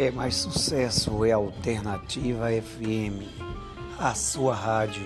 É mais sucesso, é Alternativa FM, a sua rádio.